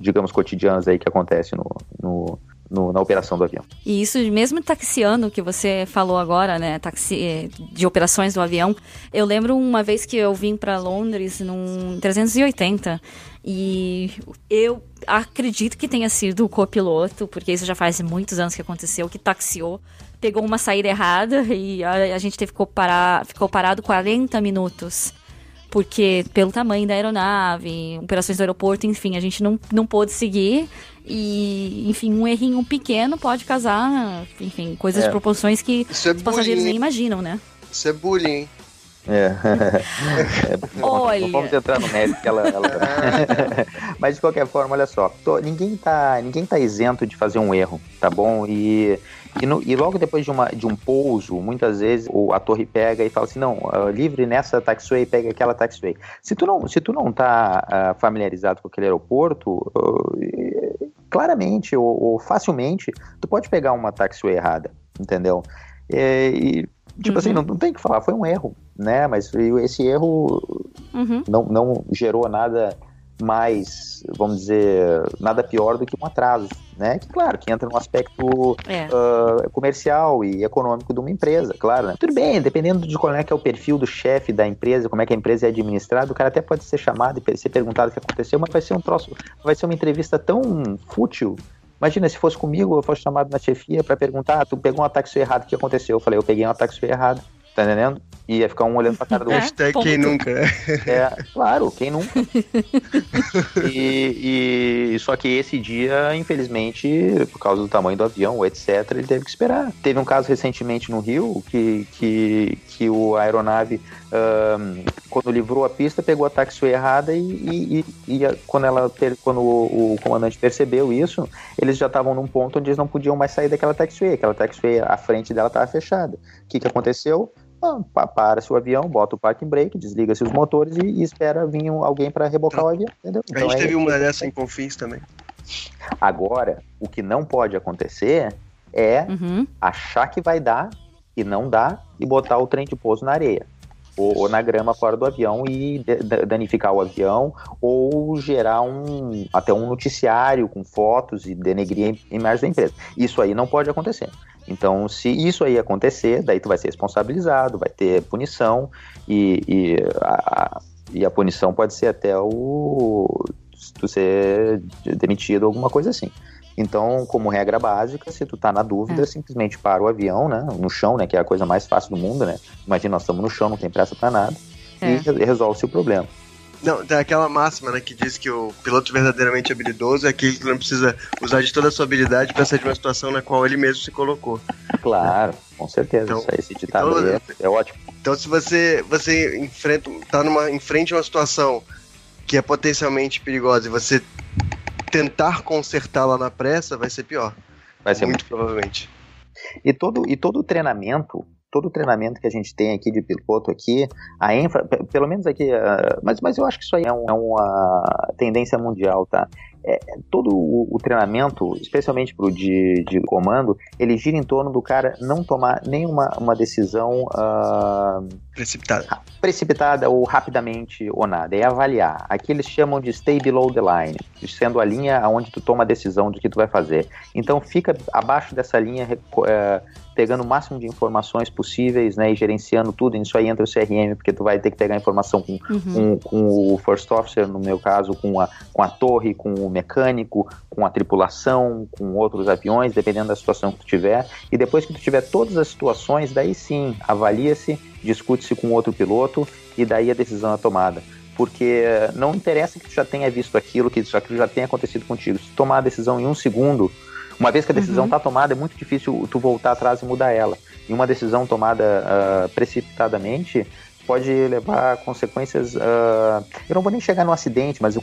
B: digamos cotidianas aí que acontecem no, no no, na operação do avião.
A: E isso mesmo taxiando que você falou agora, né, taxi, eh, de operações do avião. Eu lembro uma vez que eu vim para Londres num 380 e eu acredito que tenha sido o copiloto, porque isso já faz muitos anos que aconteceu, que taxiou, pegou uma saída errada e a, a gente teve que parar, ficou parado 40 minutos porque pelo tamanho da aeronave, operações do aeroporto, enfim, a gente não, não pôde seguir. E, enfim, um errinho pequeno pode causar, enfim, coisas é. de proporções que é os passageiros nem imaginam, né?
C: Isso é bullying.
B: É.
A: olha.
B: Não vamos entrar no mérito que ela. ela... Mas de qualquer forma, olha só, tô, ninguém, tá, ninguém tá isento de fazer um erro, tá bom? E, e, no, e, logo depois de, uma, de um pouso, muitas vezes o, a torre pega e fala assim: não, uh, livre nessa taxiway, pega aquela taxiway. Se tu não, se tu não tá uh, familiarizado com aquele aeroporto, uh, claramente ou, ou, facilmente, tu pode pegar uma taxiway errada, entendeu? É, e, tipo assim, uhum. assim, não, não tem que falar, foi um erro, né? Mas esse erro uhum. não, não gerou nada mais, vamos dizer, nada pior do que um atraso, né? Que claro, que entra no aspecto é. uh, comercial e econômico de uma empresa, claro. Né? Tudo bem, dependendo de qual é que é o perfil do chefe da empresa, como é que a empresa é administrada, o cara até pode ser chamado e ser perguntado o que aconteceu, mas vai ser um troço, vai ser uma entrevista tão fútil Imagina se fosse comigo, eu fosse chamado na chefia para perguntar: ah, tu pegou um ataque errado, o que aconteceu? Eu falei: eu peguei um ataque errado. Tá entendendo? E ia ficar um olhando pra cara do outro.
C: Hashtag quem nunca.
B: É, claro, quem nunca. E, e, só que esse dia, infelizmente, por causa do tamanho do avião, etc., ele teve que esperar. Teve um caso recentemente no Rio que, que, que o aeronave, um, quando livrou a pista, pegou a taxiway errada e, e, e, quando, ela, quando o, o, comandante percebeu isso, eles já estavam num ponto onde eles não podiam mais sair daquela taxiway. Aquela taxiway, a frente dela estava fechada. O que, que aconteceu? Ah, para-se o avião, bota o parking brake, desliga-se os motores e, e espera vir alguém para rebocar o avião. Entendeu?
C: Então, a gente é, teve uma dessa em Confins também.
B: Agora, o que não pode acontecer é uhum. achar que vai dar e não dá e botar o trem de pouso na areia. Ou, ou, na grama fora do avião e danificar o avião, ou gerar um até um noticiário com fotos e denegrir a imagem da empresa. Isso aí não pode acontecer. Então, se isso aí acontecer, daí tu vai ser responsabilizado, vai ter punição e, e, a, e a punição pode ser até o tu ser demitido, alguma coisa assim. Então, como regra básica, se tu tá na dúvida, é. simplesmente para o avião, né, no chão, né, que é a coisa mais fácil do mundo, né? Imagina, nós estamos no chão, não tem pressa para nada, é. e resolve-se o problema.
C: Não, tem aquela máxima, né, que diz que o piloto verdadeiramente habilidoso é aquele que não precisa usar de toda a sua habilidade para sair de uma situação na qual ele mesmo se colocou.
B: Claro, com certeza. Então, esse ditado então, é, é, ótimo.
C: Então, se você, você enfrenta, tá numa, em frente a uma situação que é potencialmente perigosa e você tentar consertá-la na pressa, vai ser pior.
B: Vai ser muito, muito provavelmente. E todo, e todo o treinamento todo o treinamento que a gente tem aqui de piloto aqui, a ênfase, pelo menos aqui, uh, mas, mas eu acho que isso aí é, um, é uma tendência mundial, tá? É, todo o, o, treinamento, especialmente para o de, de, comando, ele gira em torno do cara não tomar nenhuma uma decisão uh,
C: precipitada.
B: precipitada ou rapidamente ou nada, é avaliar. Aqui eles chamam de stay below the line, sendo a linha onde tu toma a decisão do que tu vai fazer. Então fica abaixo dessa linha, uh, pegando o máximo de informações possíveis, né, e gerenciando tudo. Isso aí entra o CRM, porque tu vai ter que pegar informação com, uhum. com, com, o first officer, no meu caso, com a, com a torre, com o mecânico, com a tripulação, com outros aviões, dependendo da situação que tu tiver. E depois que tu tiver todas as situações, daí sim, avalia-se, discute-se com outro piloto e daí a decisão é tomada porque não interessa que tu já tenha visto aquilo, que isso aquilo já tenha acontecido contigo. Se tomar a decisão em um segundo, uma vez que a decisão está uhum. tomada, é muito difícil tu voltar atrás e mudar ela. E uma decisão tomada uh, precipitadamente pode levar a consequências. Uh, eu não vou nem chegar no acidente, mas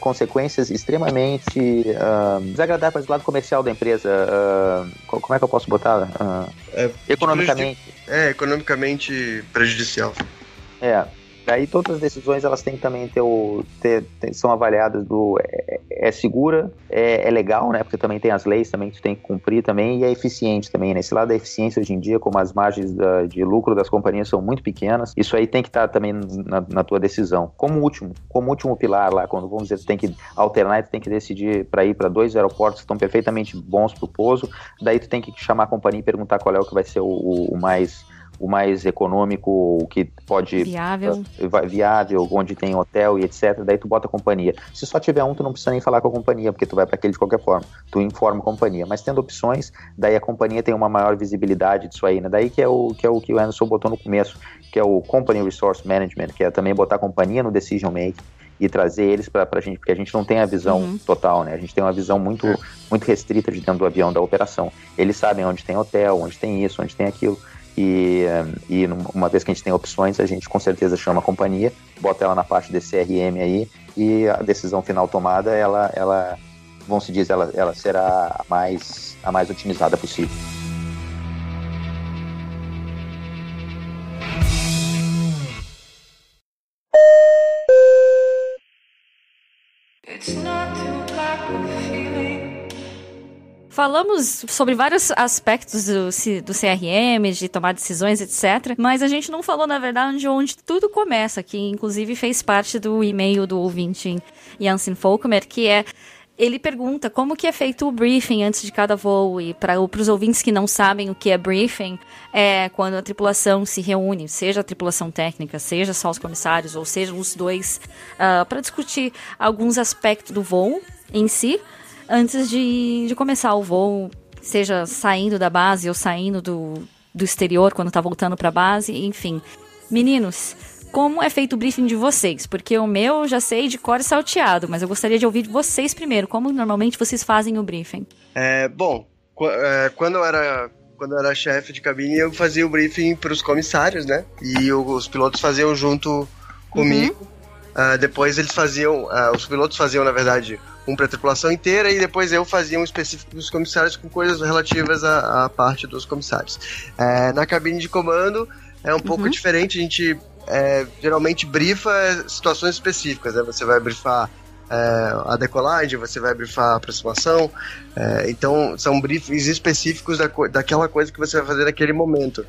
B: consequências extremamente uh, desagradáveis do lado comercial da empresa. Uh, como é que eu posso botar?
C: É, economicamente. É, economicamente prejudicial.
B: É, Daí todas as decisões elas têm também ter o, ter, ter, são avaliadas do é, é segura, é, é, legal, né? Porque também tem as leis também que tu tem que cumprir também e é eficiente também. Nesse né? lado da eficiência hoje em dia, como as margens da, de lucro das companhias são muito pequenas, isso aí tem que estar tá também na, na, tua decisão. Como último, como último pilar lá, quando vamos dizer tu tem que alternar, tu tem que decidir para ir para dois aeroportos que estão perfeitamente bons para o pouso, daí tu tem que chamar a companhia e perguntar qual é o que vai ser o, o mais o mais econômico, o que pode.
A: Viável.
B: Uh, viável, onde tem hotel e etc. Daí tu bota a companhia. Se só tiver um, tu não precisa nem falar com a companhia, porque tu vai para aquele de qualquer forma. Tu informa a companhia. Mas tendo opções, daí a companhia tem uma maior visibilidade disso aí, né? Daí que é o que, é o, que o Anderson botou no começo, que é o Company Resource Management, que é também botar a companhia no decision making e trazer eles para a gente, porque a gente não tem a visão uhum. total, né? A gente tem uma visão muito, muito restrita de dentro do avião da operação. Eles sabem onde tem hotel, onde tem isso, onde tem aquilo. E, e uma vez que a gente tem opções, a gente com certeza chama a companhia, bota ela na parte desse CRM aí e a decisão final tomada, ela, ela vamos se dizer, ela, ela será a mais, a mais otimizada possível.
A: Falamos sobre vários aspectos do, do CRM, de tomar decisões, etc. Mas a gente não falou, na verdade, onde tudo começa, que inclusive fez parte do e-mail do ouvinte Jansen Folkmer, que é ele pergunta como que é feito o briefing antes de cada voo e para os ouvintes que não sabem o que é briefing é quando a tripulação se reúne, seja a tripulação técnica, seja só os comissários ou seja os dois, uh, para discutir alguns aspectos do voo em si antes de, de começar o voo, seja saindo da base ou saindo do, do exterior quando está voltando para a base, enfim. Meninos, como é feito o briefing de vocês? Porque o meu eu já sei de cor salteado, mas eu gostaria de ouvir de vocês primeiro. Como normalmente vocês fazem o briefing?
C: É, bom, é, quando eu era quando eu era chefe de cabine, eu fazia o briefing para os comissários, né? E os pilotos faziam junto comigo. Uhum. Uh, depois eles faziam, uh, os pilotos faziam, na verdade, um para a tripulação inteira e depois eu fazia um específico dos comissários com coisas relativas à, à parte dos comissários. É, na cabine de comando é um uhum. pouco diferente, a gente é, geralmente brifa situações específicas, né? Você vai brifar é, a decolagem, você vai brifar a aproximação. É, então, são briefings específicos da, daquela coisa que você vai fazer naquele momento.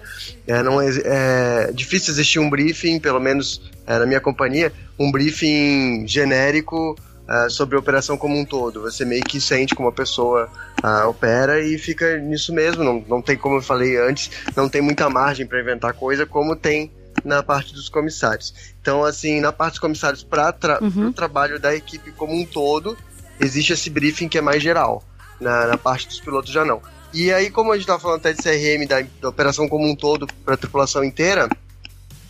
C: É, não é, é difícil existir um briefing, pelo menos é, na minha companhia, um briefing genérico uh, sobre a operação como um todo. Você meio que sente como a pessoa uh, opera e fica nisso mesmo. Não, não tem, como eu falei antes, não tem muita margem para inventar coisa como tem na parte dos comissários. Então, assim, na parte dos comissários, para tra uhum. o trabalho da equipe como um todo, existe esse briefing que é mais geral. Na, na parte dos pilotos já não. E aí, como a gente estava falando até de CRM, da, da operação como um todo, para a tripulação inteira,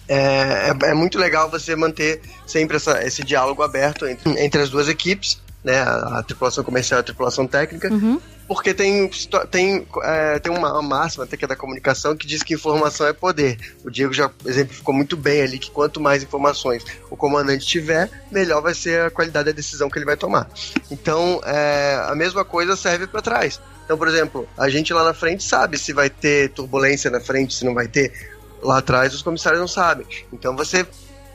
C: é, é, é, muito legal você manter sempre essa, esse diálogo aberto entre, entre as duas equipes, né, a, a tripulação comercial e a tripulação técnica, uhum. porque tem, tem, é, tem uma, máxima até que é da comunicação que diz que informação é poder. O Diego já exemplificou muito bem ali que quanto mais informações o comandante tiver, melhor vai ser a qualidade da decisão que ele vai tomar. Então, é, a mesma coisa serve para trás. Então, por exemplo, a gente lá na frente sabe se vai ter turbulência na frente, se não vai ter lá atrás os comissários não sabem. Então você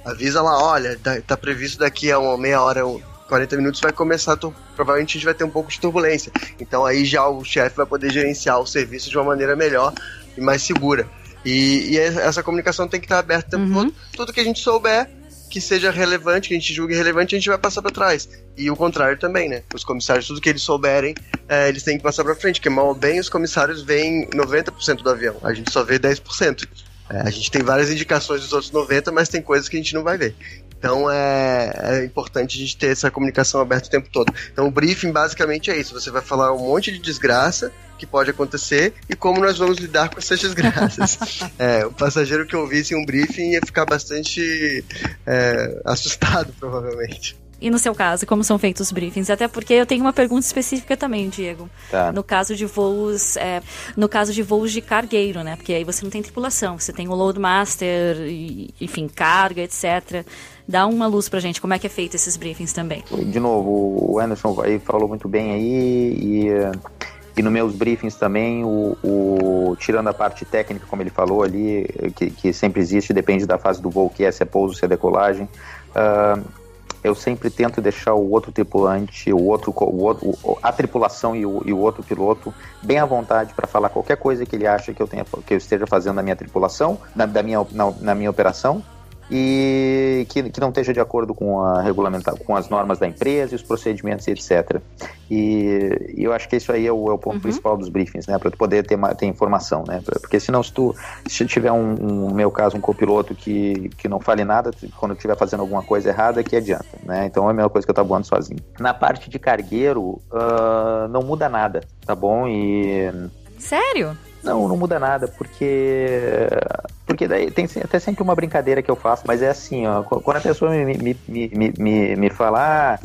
C: avisa lá, olha, tá, previsto daqui a uma meia hora, 40 minutos vai começar, provavelmente a gente vai ter um pouco de turbulência. Então aí já o chefe vai poder gerenciar o serviço de uma maneira melhor e mais segura. E, e essa comunicação tem que estar aberta o tempo uhum. todo. Tudo que a gente souber que seja relevante, que a gente julgue relevante, a gente vai passar para trás. E o contrário também, né? Os comissários, tudo que eles souberem, é, eles têm que passar para frente, porque mal ou bem os comissários veem 90% do avião, a gente só vê 10%. É, a gente tem várias indicações dos outros 90, mas tem coisas que a gente não vai ver. Então é, é, importante a gente ter essa comunicação aberta o tempo todo. Então o briefing basicamente é isso: você vai falar um monte de desgraça que pode acontecer e como nós vamos lidar com essas desgraças. é, o passageiro que ouvisse um briefing ia ficar bastante é, assustado, provavelmente.
A: E no seu caso, como são feitos os briefings? Até porque eu tenho uma pergunta específica também, Diego. Tá. No caso de voos, é, no caso de voos de cargueiro, né? Porque aí você não tem tripulação, você tem o loadmaster, enfim, carga, etc. Dá uma luz pra gente, como é que é feito esses briefings também?
B: De novo, o Anderson aí falou muito bem aí e e nos meus briefings também, o, o, tirando a parte técnica, como ele falou ali, que, que, sempre existe, depende da fase do voo, que é se é pouso, se é decolagem. Uh, eu sempre tento deixar o outro tripulante, o outro, o outro a tripulação e o, e o outro piloto bem à vontade para falar qualquer coisa que ele acha que eu, tenha, que eu esteja fazendo na minha tripulação, na, da minha, na, na minha operação, e que, que não esteja de acordo com a regulamentar, com as normas da empresa e os procedimentos etc. E, e eu acho que isso aí é o, é o ponto uhum. principal dos briefings, né, para tu poder ter, ter informação, né, porque senão se tu se tiver um, um, no meu caso um copiloto que, que não fale nada quando estiver fazendo alguma coisa errada, que adianta, né, então é a mesma coisa que eu estou voando sozinho. Na parte de cargueiro uh, não muda nada, tá bom? E
A: sério?
B: Não, não muda nada, porque. Porque daí tem até sempre uma brincadeira que eu faço, mas é assim, ó. Quando a pessoa me, me, me, me, me ah,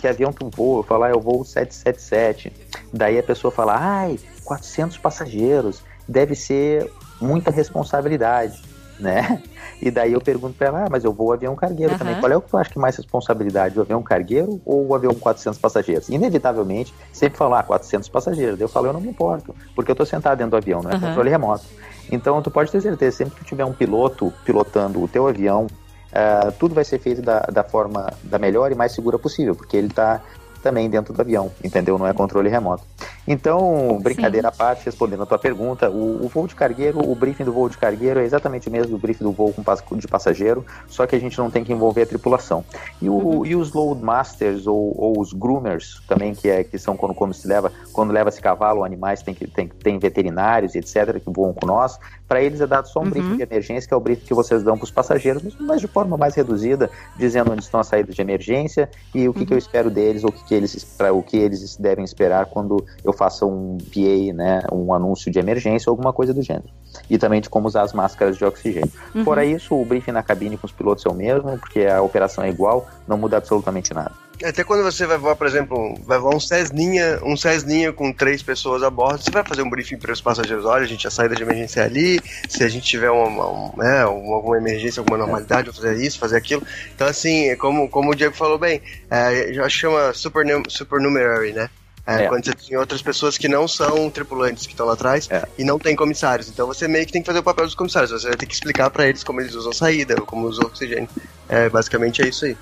B: que avião tu voa, eu falo, ah, eu vou 777. Daí a pessoa fala, ai, 400 passageiros, deve ser muita responsabilidade, né? E daí eu pergunto para ela, ah, mas eu vou avião cargueiro uhum. também. Qual é o que tu acha que mais responsabilidade, o avião cargueiro ou o avião 400 passageiros? Inevitavelmente, sempre falar ah, 400 passageiros. Eu falo, eu não me importo, porque eu tô sentado dentro do avião, não é uhum. controle remoto. Então tu pode ter certeza, sempre que tiver um piloto pilotando o teu avião, uh, tudo vai ser feito da, da forma da melhor e mais segura possível, porque ele está também dentro do avião, entendeu? Não é controle remoto. Então, brincadeira Sim. à parte, respondendo a tua pergunta, o, o, voo de cargueiro, o briefing do voo de cargueiro é exatamente o mesmo do briefing do voo com, de passageiro, só que a gente não tem que envolver a tripulação. E, o, uhum. e os loadmasters ou, ou, os groomers também, que, é, que são quando, quando se leva, quando leva-se cavalo animais, tem, que, tem, tem veterinários, etc., que voam com nós, para eles é dado só um uhum. briefing de emergência, que é o briefing que vocês dão para os passageiros, mas de forma mais reduzida, dizendo onde estão as saídas de emergência e o que, uhum. que eu espero deles, ou o que, que eles, pra, o que eles devem esperar quando eu faça um PA, né, um anúncio de emergência ou alguma coisa do gênero. E também de como usar as máscaras de oxigênio. Uhum. Fora isso, o briefing na cabine com os pilotos é o mesmo, porque a operação é igual, não muda absolutamente nada.
C: Até quando você vai voar, por exemplo, vai voar um Cessninha, um Cessninha com três pessoas a bordo, você vai fazer um briefing para os passageiros, olha, a gente, a saída de emergência é ali, se a gente tiver uma, uma, né, alguma emergência, alguma normalidade, vou fazer isso, fazer aquilo. Então, assim, como, como o Diego falou bem, é, já chama super, supernumerary, né? É, é. Quando você tem outras pessoas que não são tripulantes que estão lá atrás é. e não tem comissários. Então você meio que tem que fazer o papel dos comissários. Você vai ter que explicar para eles como eles usam saída, como usam oxigênio. É, basicamente é isso aí.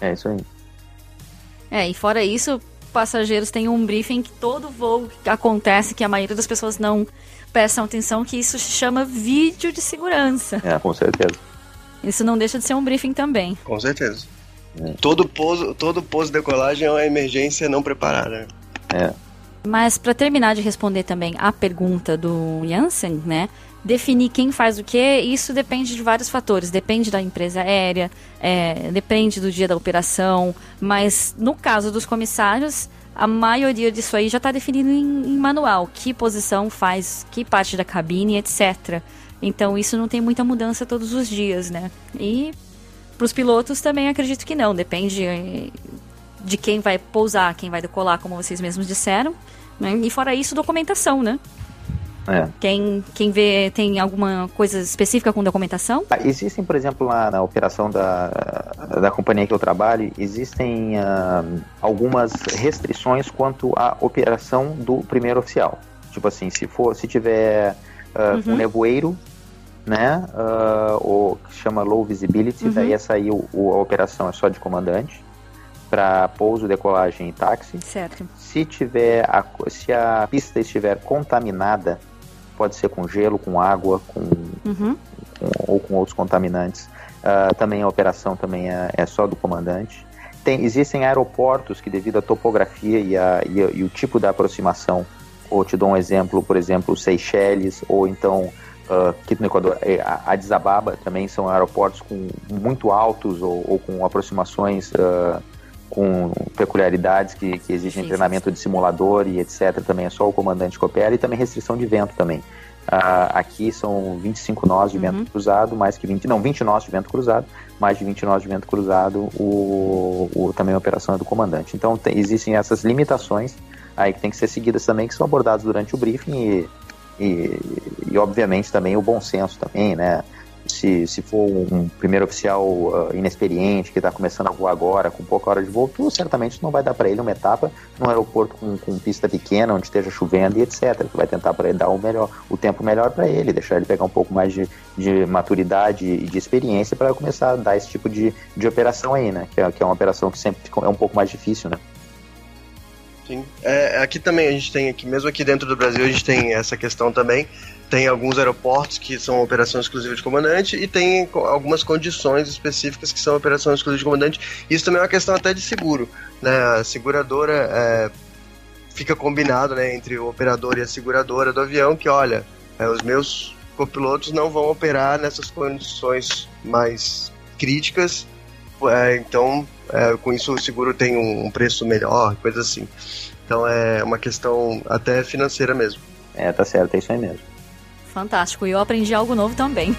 B: É isso aí.
A: É, e fora isso, passageiros têm um briefing que todo voo acontece, que a maioria das pessoas não prestam atenção, que isso se chama vídeo de segurança.
B: É, com certeza.
A: Isso não deixa de ser um briefing também.
C: Com certeza. É. Todo pouso, todo pouso de decolagem é uma emergência não preparada.
B: É.
A: Mas para terminar de responder também a pergunta do Jansen, né? Definir quem faz o que, isso depende de vários fatores. Depende da empresa aérea, é, depende do dia da operação, mas no caso dos comissários, a maioria disso aí já está definido em, em, manual. Que posição faz, que parte da cabine, etc. Então isso não tem muita mudança todos os dias, né? E para os pilotos também acredito que não. Depende eh, de quem vai pousar, quem vai decolar, como vocês mesmos disseram. Né? E fora isso, documentação, né? É. Quem, quem vê tem alguma coisa específica com documentação?
B: Ah, existem, por exemplo, lá na operação da, da companhia que eu trabalho, existem uh, algumas restrições quanto à operação do primeiro oficial. Tipo assim, se for, se tiver uh, uhum. um nevoeiro, né, uh, ou que chama low visibility, uhum. daí essa aí o, o, a operação é só de comandante para pouso, decolagem e táxi.
A: Certo.
B: Se tiver a, se a pista estiver contaminada, pode ser com gelo, com água, com,
A: uhum.
B: com ou com outros contaminantes. Uh, também a operação também é, é, só do comandante. Tem, existem aeroportos que, devido à topografia e, a, e, a, e, o tipo da aproximação, ou te dou um exemplo, por exemplo, Seychelles, ou então uh, no Equador, é, Addis Ababa, também são aeroportos com muito altos ou, ou com aproximações uh, com peculiaridades que, que treinamento de simulador e etc. Também é só o comandante que opera e também restrição de vento também. Uh, aqui são 25 nós de uhum. vento cruzado, mais que 20, não, 20 nós de vento cruzado, mais de 20 nós de vento cruzado, o, o também a operação é do comandante. Então tem, existem essas limitações aí que tem que ser seguidas também, que são abordadas durante o briefing e, e, e obviamente também o bom senso também, né? Se, se for um primeiro oficial uh, inexperiente que está começando a voar agora, com pouca hora de voo, certamente não vai dar para ele uma etapa num aeroporto com, com pista pequena, onde esteja chovendo e etc. Tu vai tentar para dar o melhor, o tempo melhor para ele, deixar ele pegar um pouco mais de, de maturidade e de experiência para começar a dar esse tipo de, de operação aí, né? Que é, que é uma operação que sempre é um pouco mais difícil, né?
C: Sim. É, aqui também a gente tem, aqui, mesmo aqui dentro do Brasil, a gente tem essa questão também tem alguns aeroportos que são operação exclusiva de comandante e tem algumas condições específicas que são operação exclusiva de comandante. Isso também é uma questão até de seguro. Né? A seguradora é, fica combinado né, entre o operador e a seguradora do avião que, olha, é, os meus copilotos não vão operar nessas condições mais críticas, é, então é, com isso o seguro tem um, um preço melhor, coisa assim. Então é uma questão até financeira mesmo.
B: É, tá certo, é isso aí mesmo.
A: Fantástico. E eu aprendi algo novo também.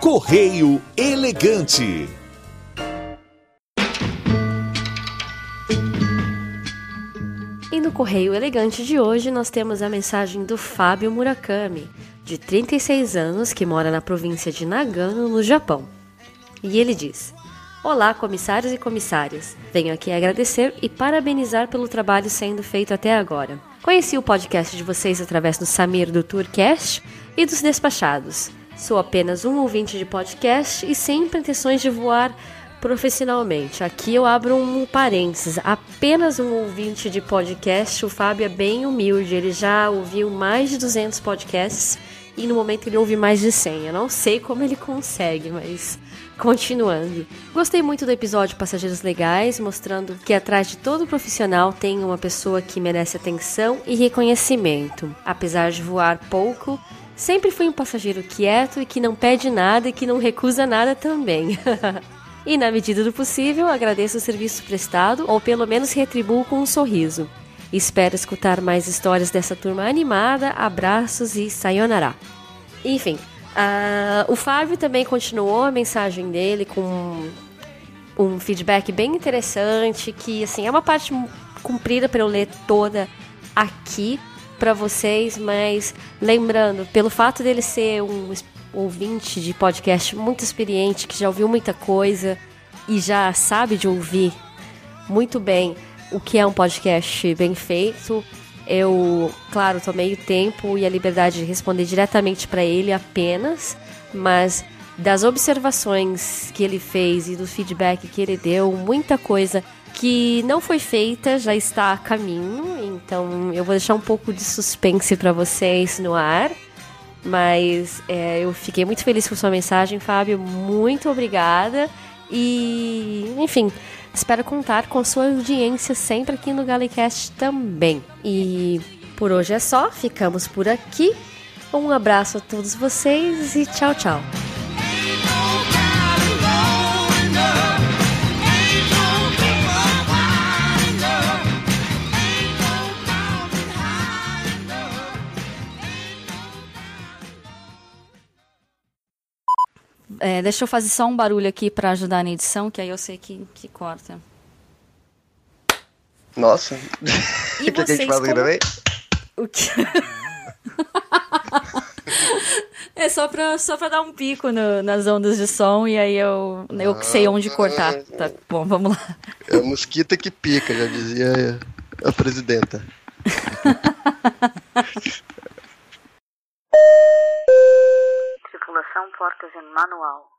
E: Correio Elegante.
D: E no Correio Elegante de hoje nós temos a mensagem do Fábio Murakami, de 36 anos, que mora na província de Nagano, no Japão. E ele diz: Olá, comissários e comissárias. Venho aqui agradecer e parabenizar pelo trabalho sendo feito até agora. Conheci o podcast de vocês através do Samir do Tourcast e dos Despachados. Sou apenas um ouvinte de podcast e sem pretensões de voar profissionalmente. Aqui eu abro um parênteses. Apenas um ouvinte de podcast. O Fábio é bem humilde. Ele já ouviu mais de 200 podcasts e no momento ele ouve mais de 100. Eu não sei como ele consegue, mas continuando. Gostei muito do episódio Passageiros Legais, mostrando que atrás de todo profissional tem uma pessoa que merece atenção e reconhecimento. Apesar de voar pouco, sempre fui um passageiro quieto e que não pede nada e que não recusa nada também. E na medida do possível, agradeço o serviço prestado ou pelo menos retribuo com um sorriso. Espero escutar mais histórias dessa turma animada. Abraços e sayonara. Enfim, uh, o Fábio também continuou a mensagem dele com um feedback bem interessante, que assim é uma parte comprida para eu ler toda aqui para vocês, mas lembrando, pelo fato dele ser um ouvinte de podcast muito experiente, que já ouviu muita coisa e já sabe de ouvir muito bem o que é um podcast bem feito. Eu, claro, tomei o tempo e a liberdade de responder diretamente para ele apenas, mas das observações que ele fez e do feedback que ele deu, muita coisa que não foi feita já está a caminho, então eu vou deixar um pouco de suspense para vocês no ar. Mas é, eu fiquei muito feliz com sua mensagem, Fábio. Muito obrigada. E, enfim, espero contar com sua audiência sempre aqui no Galecast também. E por hoje é só, ficamos por aqui. Um abraço a todos vocês e tchau, tchau.
A: É, deixa eu fazer só um barulho aqui para ajudar na edição, que aí eu sei que, que corta.
C: Nossa.
A: E
C: que
A: vocês
C: a gente faz
A: como-
C: também?
A: O que... é só pra, só pra dar um pico no- nas ondas de som e aí eu, eu que sei onde cortar. Tá bom, vamos lá.
C: É a mosquita que pica, já dizia a presidenta.
F: Tripulação portas em manual.